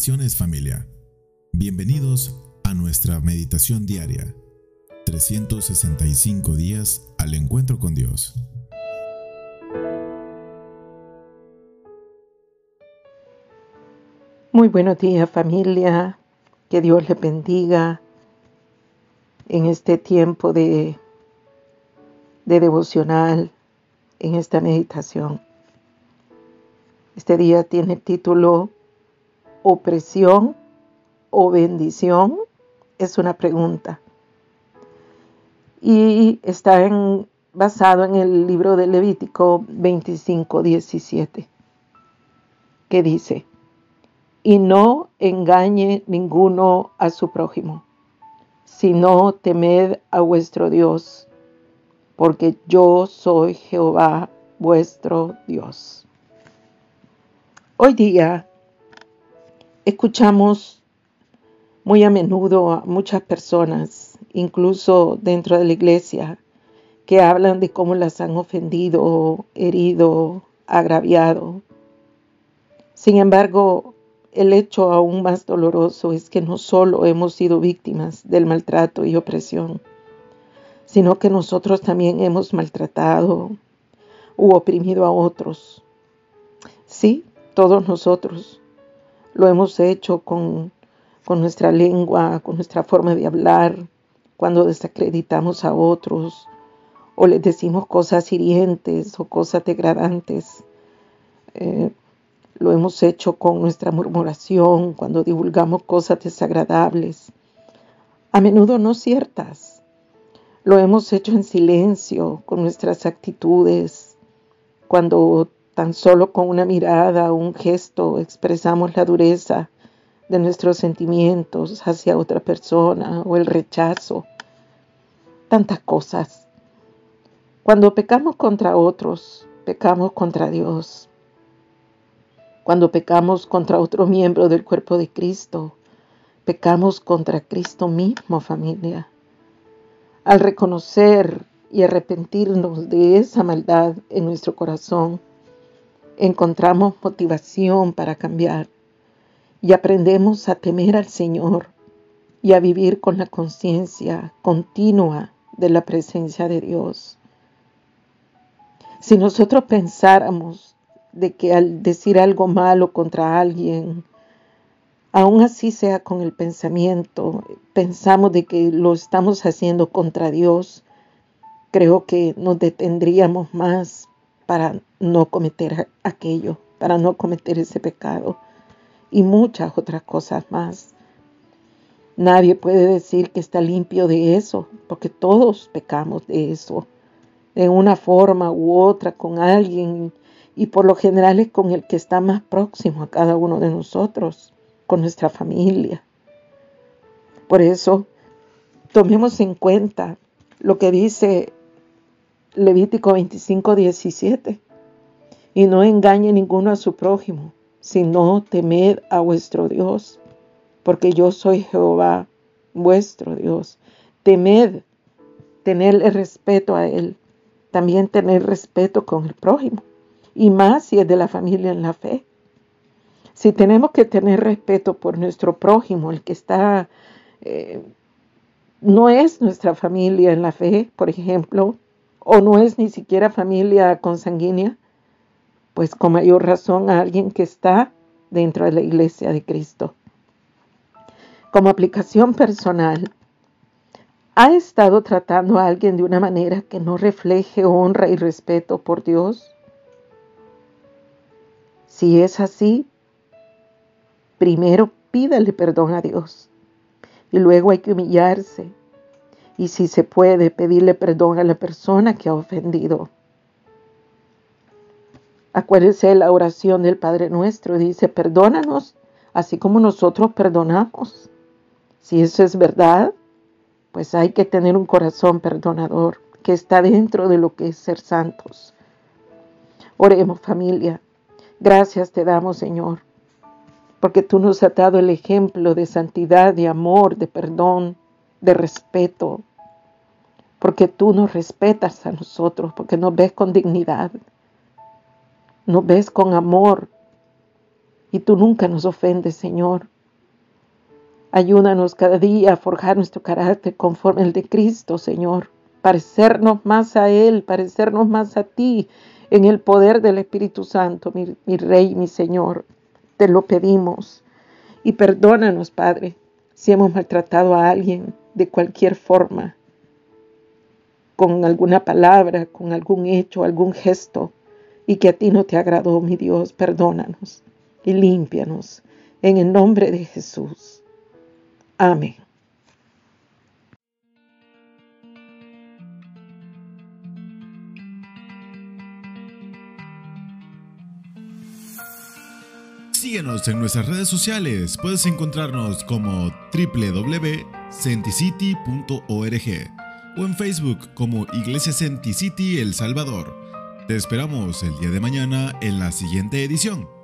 Bendiciones familia. Bienvenidos a nuestra meditación diaria. 365 días al encuentro con Dios. Muy buenos días familia. Que Dios les bendiga en este tiempo de, de devocional, en esta meditación. Este día tiene el título opresión o bendición? Es una pregunta. Y está basado en el libro de Levítico 25, 17, que dice, y no engañe ninguno a su prójimo, sino temed a vuestro Dios, porque yo soy Jehová vuestro Dios. Hoy día Escuchamos muy a menudo a muchas personas, incluso dentro de la iglesia, que hablan de cómo las han ofendido, herido, agraviado. Sin embargo, el hecho aún más doloroso es que no solo hemos sido víctimas del maltrato y opresión, sino que nosotros también hemos maltratado u oprimido a otros. Sí, todos nosotros. Lo hemos hecho con, nuestra lengua, con nuestra forma de hablar, cuando desacreditamos a otros o les decimos cosas hirientes o cosas degradantes. Eh, lo hemos hecho con nuestra murmuración, cuando divulgamos cosas desagradables, a menudo no ciertas. Lo hemos hecho en silencio, con nuestras actitudes, cuando Tan solo con una mirada o un gesto expresamos la dureza de nuestros sentimientos hacia otra persona o el rechazo. Tantas cosas. Cuando pecamos contra otros, pecamos contra Dios. Cuando pecamos contra otro miembro del cuerpo de Cristo, pecamos contra Cristo mismo, familia. Al reconocer y arrepentirnos de esa maldad en nuestro corazón, encontramos motivación para cambiar y aprendemos a temer al Señor y a vivir con la conciencia continua de la presencia de Dios. Si nosotros pensáramos de que al decir algo malo contra alguien, aún así sea con el pensamiento, pensamos de que lo estamos haciendo contra Dios, creo que nos detendríamos más para no cometer aquello, para no cometer ese pecado y muchas otras cosas más. Nadie puede decir que está limpio de eso, porque todos pecamos de eso, de una forma u otra, con alguien, y por lo general es con el que está más próximo a cada uno de nosotros, con nuestra familia. Por eso, tomemos en cuenta lo que dice Levítico 25, 17. Y no engañe ninguno a su prójimo, sino temed a vuestro Dios, porque yo soy Jehová, vuestro Dios. Temed, tenerle respeto a Él, también tener respeto con el prójimo, y más si es de la familia en la fe. Si tenemos que tener respeto por nuestro prójimo, el que está, eh, no es nuestra familia en la fe, por ejemplo, o no es ni siquiera familia consanguínea, pues con mayor razón a alguien que está dentro de la iglesia de Cristo. Como aplicación personal, ¿ha estado tratando a alguien de una manera que no refleje honra y respeto por Dios? Si es así, primero pídale perdón a Dios y luego hay que humillarse y si se puede pedirle perdón a la persona que ha ofendido. Acuérdese la oración del Padre Nuestro, dice, perdónanos así como nosotros perdonamos. Si eso es verdad, pues hay que tener un corazón perdonador que está dentro de lo que es ser santos. Oremos familia. Gracias te damos, Señor, porque tú nos has dado el ejemplo de santidad, de amor, de perdón, de respeto, porque tú nos respetas a nosotros, porque nos ves con dignidad, nos ves con amor y tú nunca nos ofendes, Señor. Ayúdanos cada día a forjar nuestro carácter conforme el de Cristo, Señor. Parecernos más a Él, parecernos más a ti en el poder del Espíritu Santo, mi, mi Rey, mi Señor. Te lo pedimos. Y perdónanos, Padre, si hemos maltratado a alguien de cualquier forma, con alguna palabra, con algún hecho, algún gesto, y que a ti no te agradó, mi Dios, perdónanos y límpianos en el nombre de Jesús. Amén. Síguenos en nuestras redes sociales. Puedes encontrarnos como www.centicity.org o en Facebook como Iglesia Centicity El Salvador. Te esperamos el día de mañana en la siguiente edición.